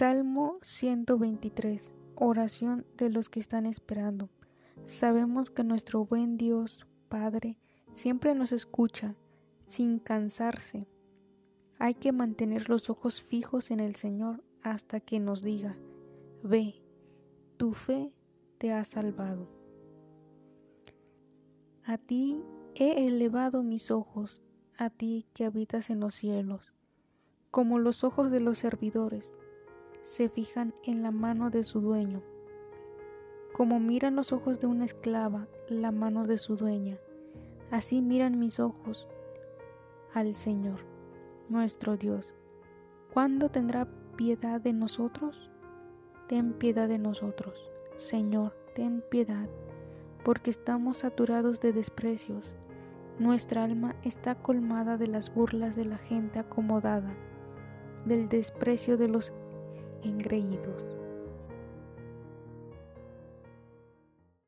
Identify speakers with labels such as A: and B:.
A: Salmo 123. Oración de los que están esperando. Sabemos que nuestro buen Dios, Padre, siempre nos escucha, sin cansarse. Hay que mantener los ojos fijos en el Señor hasta que nos diga, ve, tu fe te ha salvado. A ti he elevado mis ojos, a ti que habitas en los cielos, como los ojos de los servidores se fijan en la mano de su dueño, como miran los ojos de una esclava la mano de su dueña, así miran mis ojos al Señor, nuestro Dios. ¿Cuándo tendrá piedad de nosotros? Ten piedad de nosotros, Señor, ten piedad, porque estamos saturados de desprecios. Nuestra alma está colmada de las burlas de la gente acomodada, del desprecio de los engreídos.